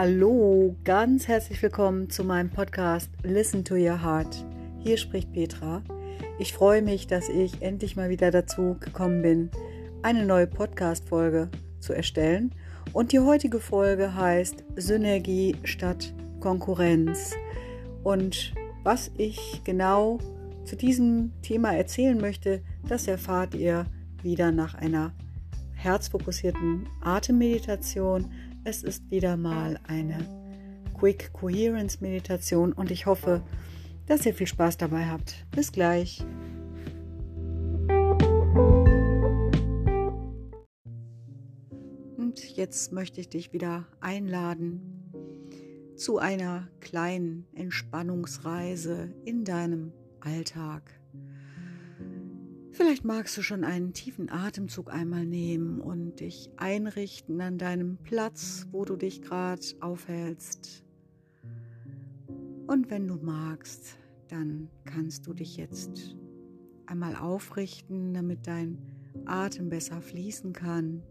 Hallo, ganz herzlich willkommen zu meinem Podcast Listen to Your Heart. Hier spricht Petra. Ich freue mich, dass ich endlich mal wieder dazu gekommen bin, eine neue Podcast-Folge zu erstellen. Und die heutige Folge heißt Synergie statt Konkurrenz. Und was ich genau zu diesem Thema erzählen möchte, das erfahrt ihr wieder nach einer herzfokussierten Atemmeditation es ist wieder mal eine Quick Coherence Meditation und ich hoffe, dass ihr viel Spaß dabei habt. Bis gleich. Und jetzt möchte ich dich wieder einladen zu einer kleinen Entspannungsreise in deinem Alltag. Vielleicht magst du schon einen tiefen Atemzug einmal nehmen und dich einrichten an deinem Platz, wo du dich gerade aufhältst. Und wenn du magst, dann kannst du dich jetzt einmal aufrichten, damit dein Atem besser fließen kann.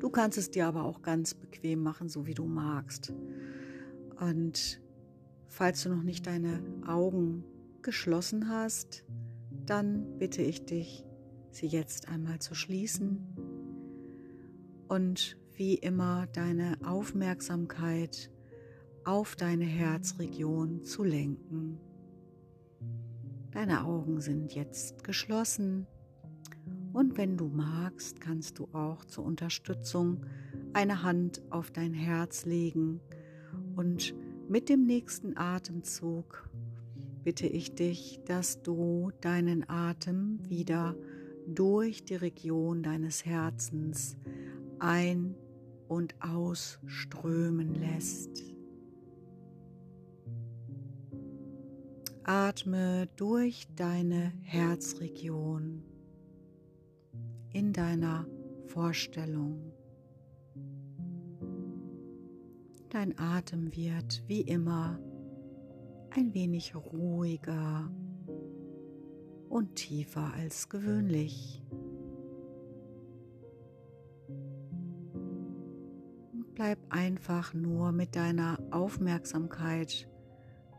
Du kannst es dir aber auch ganz bequem machen, so wie du magst. Und falls du noch nicht deine Augen geschlossen hast, dann bitte ich dich, sie jetzt einmal zu schließen und wie immer deine Aufmerksamkeit auf deine Herzregion zu lenken. Deine Augen sind jetzt geschlossen und wenn du magst, kannst du auch zur Unterstützung eine Hand auf dein Herz legen und mit dem nächsten Atemzug bitte ich dich, dass du deinen Atem wieder durch die Region deines Herzens ein- und ausströmen lässt. Atme durch deine Herzregion in deiner Vorstellung. Dein Atem wird wie immer ein wenig ruhiger und tiefer als gewöhnlich. Bleib einfach nur mit deiner Aufmerksamkeit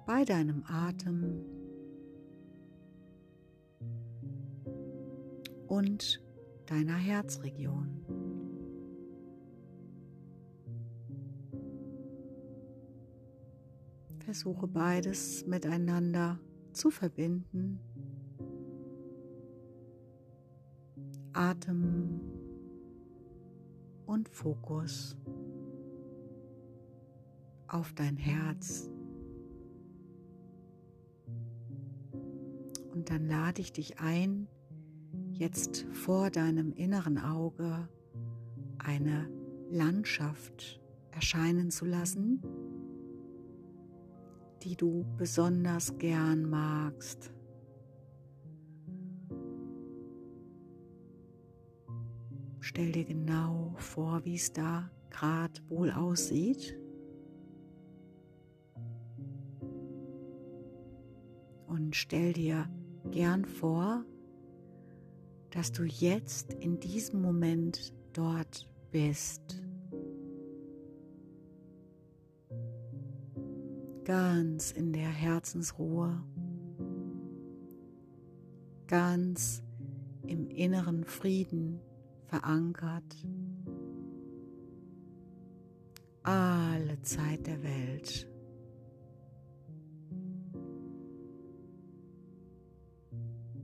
bei deinem Atem und deiner Herzregion. Versuche beides miteinander zu verbinden. Atem und Fokus auf dein Herz. Und dann lade ich dich ein, jetzt vor deinem inneren Auge eine Landschaft erscheinen zu lassen, die du besonders gern magst. Stell dir genau vor, wie es da gerade wohl aussieht. Und stell dir gern vor, dass du jetzt in diesem Moment dort bist. Ganz in der Herzensruhe, ganz im inneren Frieden verankert. Alle Zeit der Welt.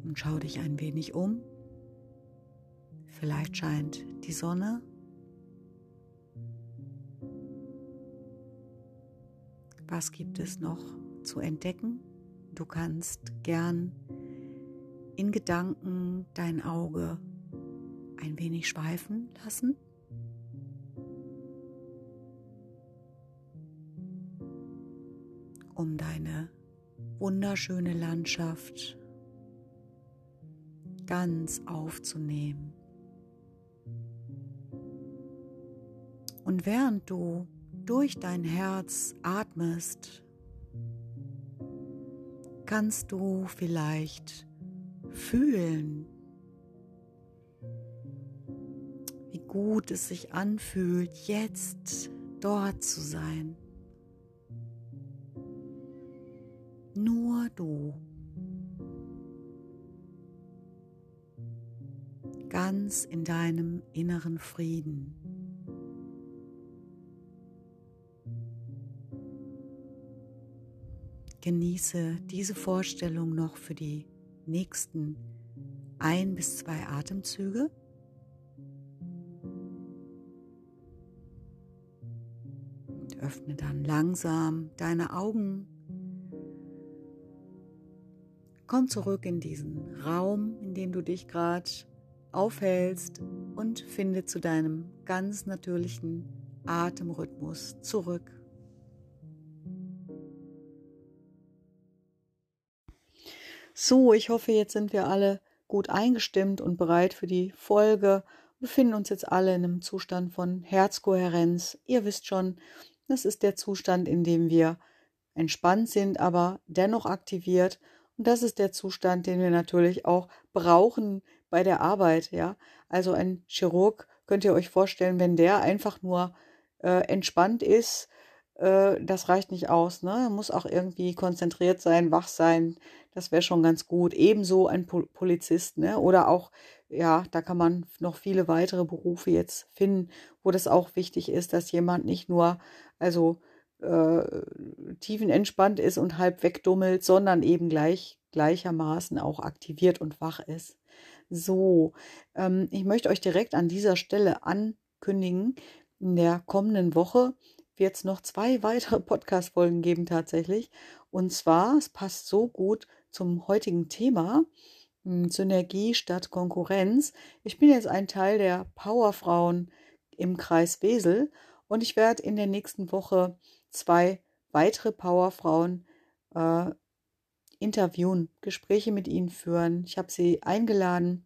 Und schau dich ein wenig um. Vielleicht scheint die Sonne Was gibt es noch zu entdecken? Du kannst gern in Gedanken dein Auge ein wenig schweifen lassen. um deine wunderschöne Landschaft ganz aufzunehmen. Und während du durch dein Herz atmest, kannst du vielleicht fühlen, wie gut es sich anfühlt, jetzt dort zu sein. Nur du. Ganz in deinem inneren Frieden. Genieße diese Vorstellung noch für die nächsten ein bis zwei Atemzüge. Und öffne dann langsam deine Augen. Komm zurück in diesen Raum, in dem du dich gerade aufhältst und finde zu deinem ganz natürlichen Atemrhythmus zurück. So, ich hoffe, jetzt sind wir alle gut eingestimmt und bereit für die Folge. Wir befinden uns jetzt alle in einem Zustand von Herzkohärenz. Ihr wisst schon, das ist der Zustand, in dem wir entspannt sind, aber dennoch aktiviert. Und das ist der Zustand, den wir natürlich auch brauchen bei der Arbeit. Ja, also ein Chirurg könnt ihr euch vorstellen, wenn der einfach nur äh, entspannt ist, äh, das reicht nicht aus. Ne? Muss auch irgendwie konzentriert sein, wach sein. Das wäre schon ganz gut. Ebenso ein Polizist, ne? Oder auch, ja, da kann man noch viele weitere Berufe jetzt finden, wo das auch wichtig ist, dass jemand nicht nur, also äh, tiefenentspannt ist und halb wegdummelt, sondern eben gleich gleichermaßen auch aktiviert und wach ist. So, ähm, ich möchte euch direkt an dieser Stelle ankündigen, in der kommenden Woche wird es noch zwei weitere Podcast-Folgen geben tatsächlich. Und zwar, es passt so gut zum heutigen Thema, hm, Synergie statt Konkurrenz. Ich bin jetzt ein Teil der Powerfrauen im Kreis Wesel und ich werde in der nächsten Woche zwei weitere Powerfrauen äh, interviewen, Gespräche mit ihnen führen. Ich habe sie eingeladen,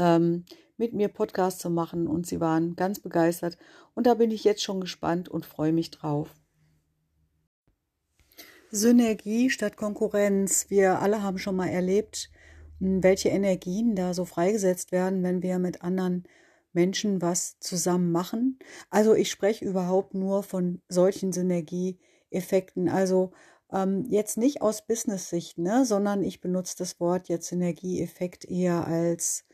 ähm, mit mir Podcast zu machen und sie waren ganz begeistert und da bin ich jetzt schon gespannt und freue mich drauf. Synergie statt Konkurrenz. Wir alle haben schon mal erlebt, hm, welche Energien da so freigesetzt werden, wenn wir mit anderen Menschen was zusammen machen. Also ich spreche überhaupt nur von solchen Synergieeffekten. Also ähm, jetzt nicht aus Business-Sicht, ne, sondern ich benutze das Wort jetzt Synergieeffekt eher als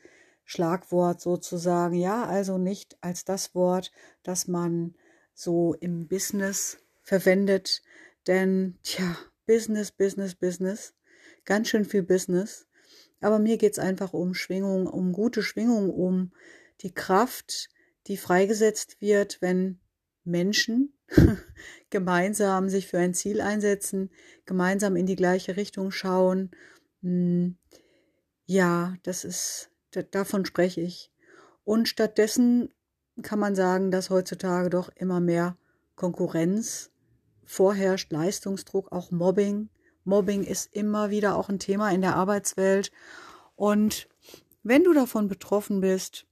Schlagwort sozusagen. Ja, also nicht als das Wort, das man so im Business verwendet. Denn, tja, Business, Business, Business. Ganz schön viel Business. Aber mir geht's einfach um Schwingung, um gute Schwingung, um die Kraft, die freigesetzt wird, wenn Menschen gemeinsam sich für ein Ziel einsetzen, gemeinsam in die gleiche Richtung schauen. Hm, ja, das ist davon spreche ich. Und stattdessen kann man sagen, dass heutzutage doch immer mehr Konkurrenz vorherrscht, Leistungsdruck, auch Mobbing. Mobbing ist immer wieder auch ein Thema in der Arbeitswelt. Und wenn du davon betroffen bist,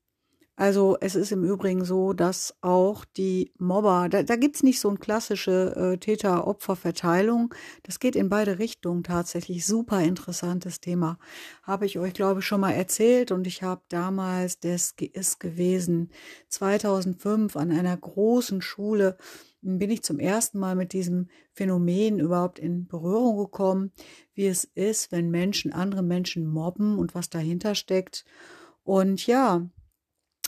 also es ist im Übrigen so, dass auch die Mobber, da, da gibt's nicht so eine klassische äh, Täter-Opfer-Verteilung. Das geht in beide Richtungen tatsächlich. Super interessantes Thema. Habe ich euch, glaube ich, schon mal erzählt. Und ich habe damals, das ist gewesen, 2005 an einer großen Schule, bin ich zum ersten Mal mit diesem Phänomen überhaupt in Berührung gekommen, wie es ist, wenn Menschen andere Menschen mobben und was dahinter steckt. Und ja,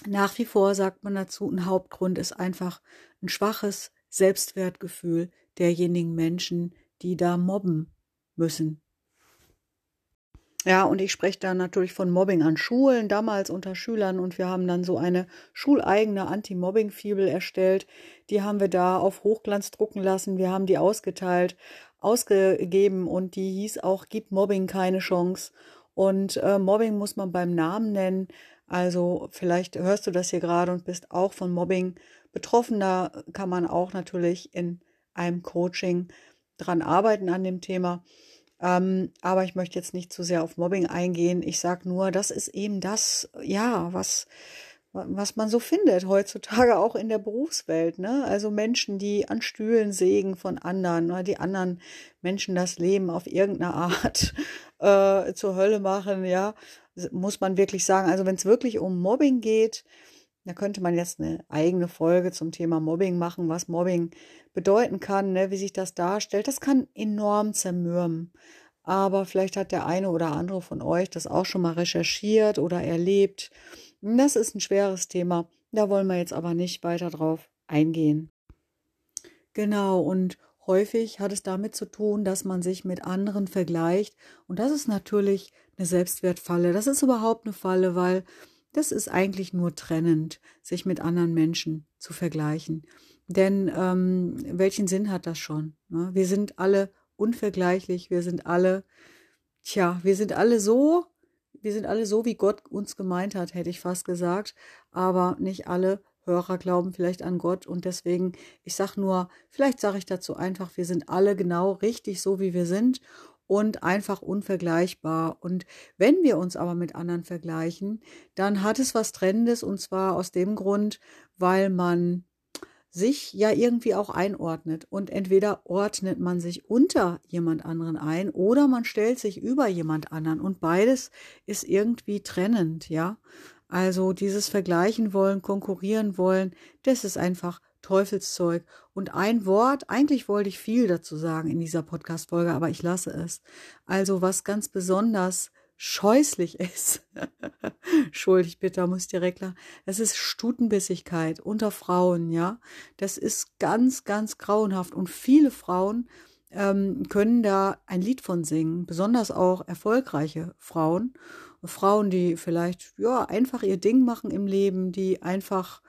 nach wie vor sagt man dazu, ein Hauptgrund ist einfach ein schwaches Selbstwertgefühl derjenigen Menschen, die da mobben müssen. Ja, und ich spreche da natürlich von Mobbing an Schulen, damals unter Schülern. Und wir haben dann so eine schuleigene Anti-Mobbing-Fibel erstellt. Die haben wir da auf Hochglanz drucken lassen. Wir haben die ausgeteilt, ausgegeben und die hieß auch, gibt Mobbing keine Chance. Und äh, Mobbing muss man beim Namen nennen. Also vielleicht hörst du das hier gerade und bist auch von Mobbing betroffen. Da kann man auch natürlich in einem Coaching dran arbeiten an dem Thema. Ähm, aber ich möchte jetzt nicht zu sehr auf Mobbing eingehen. Ich sage nur, das ist eben das, ja, was, was man so findet heutzutage auch in der Berufswelt. Ne? Also Menschen, die an Stühlen sägen von anderen oder die anderen Menschen das Leben auf irgendeine Art äh, zur Hölle machen, ja muss man wirklich sagen. Also wenn es wirklich um Mobbing geht, Da könnte man jetzt eine eigene Folge zum Thema Mobbing machen, was Mobbing bedeuten kann, ne, wie sich das darstellt. Das kann enorm zermürben. Aber vielleicht hat der eine oder andere von euch das auch schon mal recherchiert oder erlebt. Das ist ein schweres Thema. Da wollen wir jetzt aber nicht weiter drauf eingehen. Genau, und häufig hat es damit zu tun, dass man sich mit anderen vergleicht. Und das ist natürlich eine Selbstwertfalle. Das ist überhaupt eine Falle, weil das ist eigentlich nur trennend, sich mit anderen Menschen zu vergleichen. Denn ähm, welchen Sinn hat das schon? Ne? Wir sind alle unvergleichlich, wir sind alle, tja, wir sind alle so, wir sind alle so, wie Gott uns gemeint hat, hätte ich fast gesagt, aber nicht alle Hörer glauben vielleicht an Gott und deswegen, ich sage nur, vielleicht sage ich dazu einfach, wir sind alle genau richtig so, wie wir sind und einfach unvergleichbar. Und wenn wir uns aber mit anderen vergleichen, dann hat es was Trennendes und zwar aus dem Grund, weil man sich ja irgendwie auch einordnet. Und entweder ordnet man sich unter jemand anderen ein oder man stellt sich über jemand anderen. Und beides ist irgendwie trennend, ja. Also dieses Vergleichen wollen, konkurrieren wollen, das ist einfach Teufelszeug. Und ein Wort, eigentlich wollte ich viel dazu sagen in dieser Podcast-Folge, aber ich lasse es. Also was ganz besonders scheußlich ist. Schuldig bitte, muss direkt lachen. Das ist Stutenbissigkeit unter Frauen, ja. Das ist ganz, ganz grauenhaft. Und viele Frauen ähm, können da ein Lied von singen, besonders auch erfolgreiche Frauen. Frauen, die vielleicht, ja, einfach ihr Ding machen im Leben, die einfach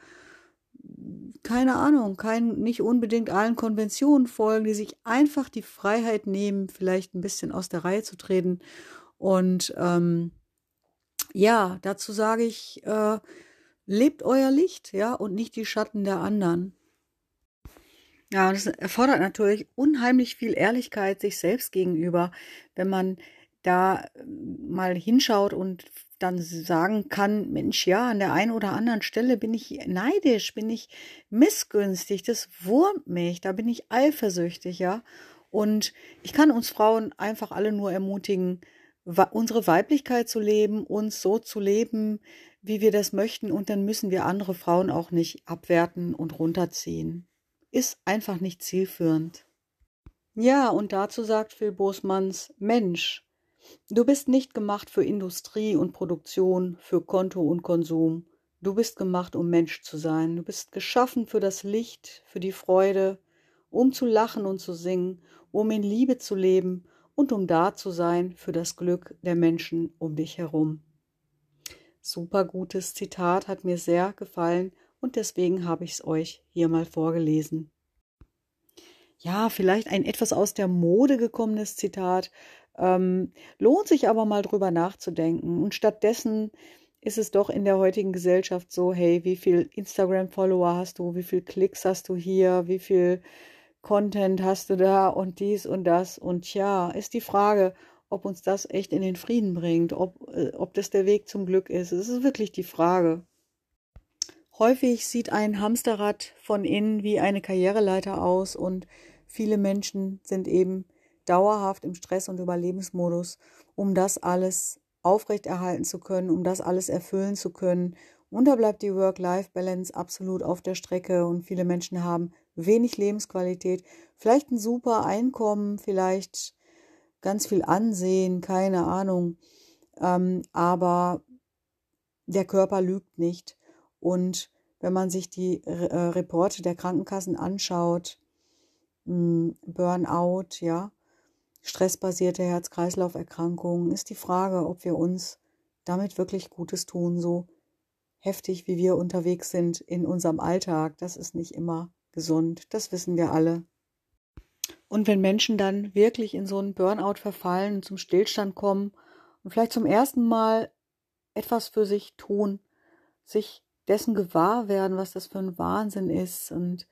keine Ahnung, kein, nicht unbedingt allen Konventionen folgen, die sich einfach die Freiheit nehmen, vielleicht ein bisschen aus der Reihe zu treten. Und ähm, ja, dazu sage ich, äh, lebt euer Licht, ja, und nicht die Schatten der anderen. Ja, das erfordert natürlich unheimlich viel Ehrlichkeit sich selbst gegenüber, wenn man da mal hinschaut und dann sagen kann, Mensch, ja, an der einen oder anderen Stelle bin ich neidisch, bin ich missgünstig, das wurmt mich, da bin ich eifersüchtig, ja. Und ich kann uns Frauen einfach alle nur ermutigen, unsere Weiblichkeit zu leben, uns so zu leben, wie wir das möchten, und dann müssen wir andere Frauen auch nicht abwerten und runterziehen. Ist einfach nicht zielführend. Ja, und dazu sagt Phil Bosmanns Mensch, Du bist nicht gemacht für Industrie und Produktion, für Konto und Konsum. Du bist gemacht, um Mensch zu sein. Du bist geschaffen für das Licht, für die Freude, um zu lachen und zu singen, um in Liebe zu leben und um da zu sein für das Glück der Menschen um dich herum. Super gutes Zitat hat mir sehr gefallen und deswegen habe ich es euch hier mal vorgelesen. Ja, vielleicht ein etwas aus der Mode gekommenes Zitat, ähm, lohnt sich aber mal drüber nachzudenken. Und stattdessen ist es doch in der heutigen Gesellschaft so, hey, wie viel Instagram-Follower hast du, wie viel Klicks hast du hier, wie viel Content hast du da und dies und das. Und ja, ist die Frage, ob uns das echt in den Frieden bringt, ob, äh, ob das der Weg zum Glück ist. Es ist wirklich die Frage. Häufig sieht ein Hamsterrad von innen wie eine Karriereleiter aus und viele Menschen sind eben dauerhaft im Stress- und Überlebensmodus, um das alles aufrechterhalten zu können, um das alles erfüllen zu können. Und da bleibt die Work-Life-Balance absolut auf der Strecke und viele Menschen haben wenig Lebensqualität, vielleicht ein super Einkommen, vielleicht ganz viel Ansehen, keine Ahnung. Ähm, aber der Körper lügt nicht. Und wenn man sich die äh, Reporte der Krankenkassen anschaut, hm, Burnout, ja, stressbasierte Herz-Kreislauf-Erkrankungen, ist die Frage, ob wir uns damit wirklich Gutes tun, so heftig wie wir unterwegs sind in unserem Alltag. Das ist nicht immer gesund, das wissen wir alle. Und wenn Menschen dann wirklich in so einen Burnout verfallen zum Stillstand kommen und vielleicht zum ersten Mal etwas für sich tun, sich dessen gewahr werden, was das für ein Wahnsinn ist und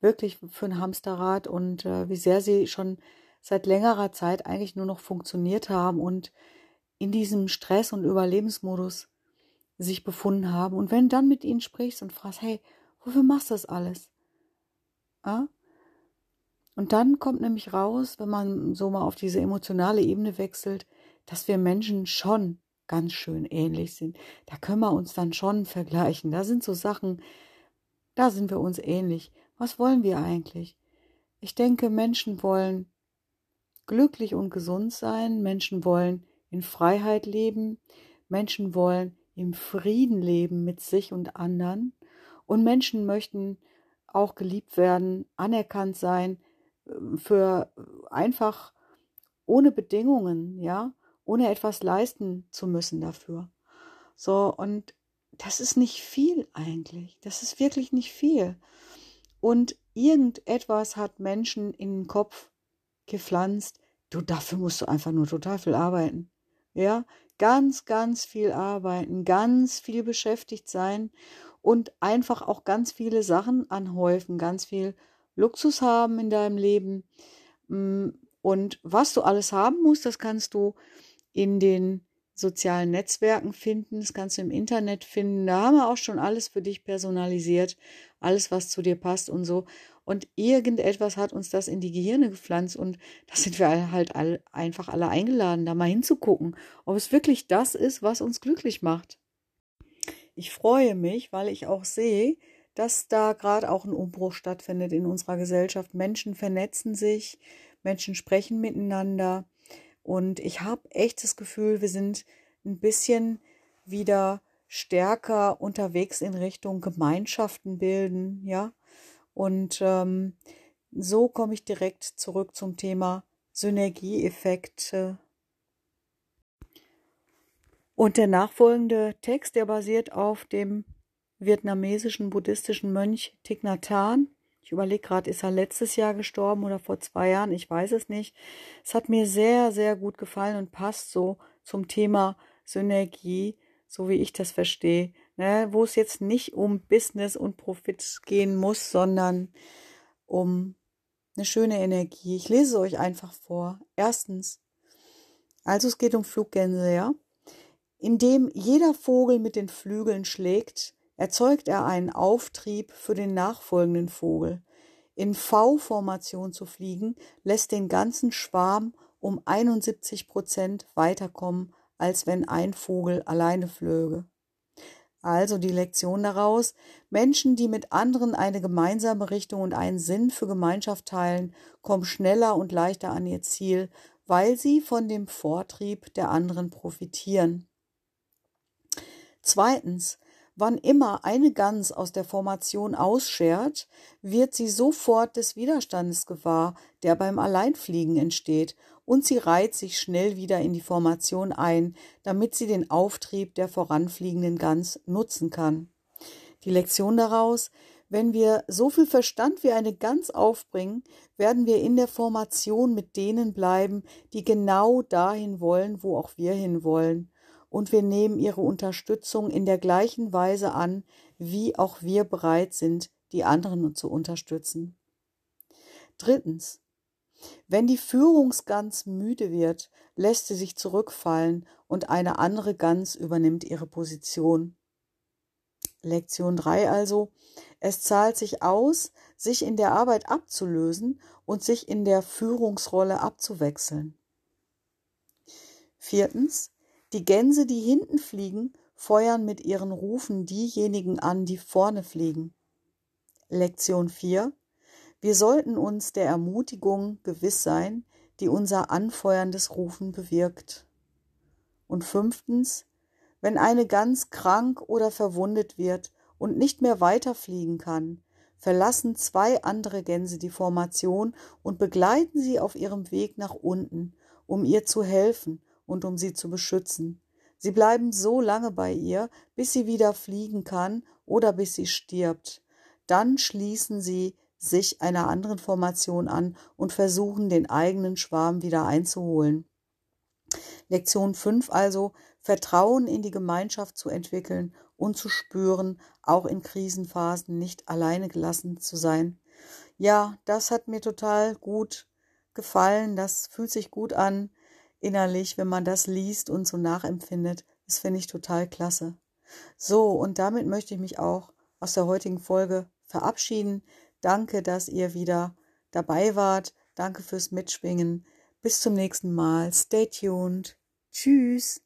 wirklich für ein Hamsterrad und äh, wie sehr sie schon seit längerer Zeit eigentlich nur noch funktioniert haben und in diesem Stress- und Überlebensmodus sich befunden haben. Und wenn du dann mit ihnen sprichst und fragst, hey, wofür machst du das alles? Ja? Und dann kommt nämlich raus, wenn man so mal auf diese emotionale Ebene wechselt, dass wir Menschen schon ganz schön ähnlich sind. Da können wir uns dann schon vergleichen. Da sind so Sachen, da sind wir uns ähnlich. Was wollen wir eigentlich? Ich denke, Menschen wollen glücklich und gesund sein. Menschen wollen in Freiheit leben. Menschen wollen im Frieden leben mit sich und anderen. Und Menschen möchten auch geliebt werden, anerkannt sein, äh, für einfach ohne Bedingungen, ja, ohne etwas leisten zu müssen dafür. So, und das ist nicht viel eigentlich. Das ist wirklich nicht viel. Und irgendetwas hat Menschen in den Kopf gepflanzt, du, dafür musst du einfach nur total viel arbeiten. Ja, ganz, ganz viel arbeiten, ganz viel beschäftigt sein und einfach auch ganz viele Sachen anhäufen, ganz viel Luxus haben in deinem Leben. Mm, und was du alles haben musst, das kannst du in den sozialen Netzwerken finden, das kannst du im Internet finden. Da haben wir auch schon alles für dich personalisiert, alles, was zu dir passt und so. Und irgendetwas hat uns das in die Gehirne gepflanzt und da sind wir halt alle, einfach alle eingeladen, da mal hinzugucken, ob es wirklich das ist, was uns glücklich macht. Ich freue mich, weil ich auch sehe, dass da gerade auch ein Umbruch stattfindet in unserer Gesellschaft. Menschen vernetzen sich, Menschen sprechen miteinander und ich habe echt das Gefühl, wir sind ein bisschen wieder stärker unterwegs in Richtung Gemeinschaften bilden, ja. Und ähm, so komme ich direkt zurück zum Thema Synergieeffekte. Und der nachfolgende Text, der basiert auf dem vietnamesischen buddhistischen Mönch Thich Nhat Hanh. Ich überlege gerade, ist er letztes Jahr gestorben oder vor zwei Jahren? Ich weiß es nicht. Es hat mir sehr, sehr gut gefallen und passt so zum Thema Synergie, so wie ich das verstehe. Ne? Wo es jetzt nicht um Business und Profit gehen muss, sondern um eine schöne Energie. Ich lese euch einfach vor. Erstens, also es geht um Fluggänse, ja. Indem jeder Vogel mit den Flügeln schlägt, erzeugt er einen Auftrieb für den nachfolgenden Vogel. In V-Formation zu fliegen, lässt den ganzen Schwarm um 71 Prozent weiterkommen, als wenn ein Vogel alleine flöge. Also die Lektion daraus, Menschen, die mit anderen eine gemeinsame Richtung und einen Sinn für Gemeinschaft teilen, kommen schneller und leichter an ihr Ziel, weil sie von dem Vortrieb der anderen profitieren. Zweitens, Wann immer eine Gans aus der Formation ausschert, wird sie sofort des Widerstandes gewahr, der beim Alleinfliegen entsteht, und sie reiht sich schnell wieder in die Formation ein, damit sie den Auftrieb der voranfliegenden Gans nutzen kann. Die Lektion daraus, wenn wir so viel Verstand wie eine Gans aufbringen, werden wir in der Formation mit denen bleiben, die genau dahin wollen, wo auch wir hinwollen und wir nehmen ihre Unterstützung in der gleichen Weise an, wie auch wir bereit sind, die anderen zu unterstützen. Drittens. Wenn die Führungsgans müde wird, lässt sie sich zurückfallen und eine andere Gans übernimmt ihre Position. Lektion 3 also. Es zahlt sich aus, sich in der Arbeit abzulösen und sich in der Führungsrolle abzuwechseln. Viertens. Die Gänse, die hinten fliegen, feuern mit ihren Rufen diejenigen an, die vorne fliegen. Lektion 4. Wir sollten uns der Ermutigung gewiss sein, die unser anfeuerndes Rufen bewirkt. Und fünftens, wenn eine Gans krank oder verwundet wird und nicht mehr weiterfliegen kann, verlassen zwei andere Gänse die Formation und begleiten sie auf ihrem Weg nach unten, um ihr zu helfen und um sie zu beschützen. Sie bleiben so lange bei ihr, bis sie wieder fliegen kann oder bis sie stirbt. Dann schließen sie sich einer anderen Formation an und versuchen, den eigenen Schwarm wieder einzuholen. Lektion 5 also Vertrauen in die Gemeinschaft zu entwickeln und zu spüren, auch in Krisenphasen nicht alleine gelassen zu sein. Ja, das hat mir total gut gefallen, das fühlt sich gut an innerlich, wenn man das liest und so nachempfindet. Das finde ich total klasse. So, und damit möchte ich mich auch aus der heutigen Folge verabschieden. Danke, dass ihr wieder dabei wart. Danke fürs Mitschwingen. Bis zum nächsten Mal. Stay tuned. Tschüss.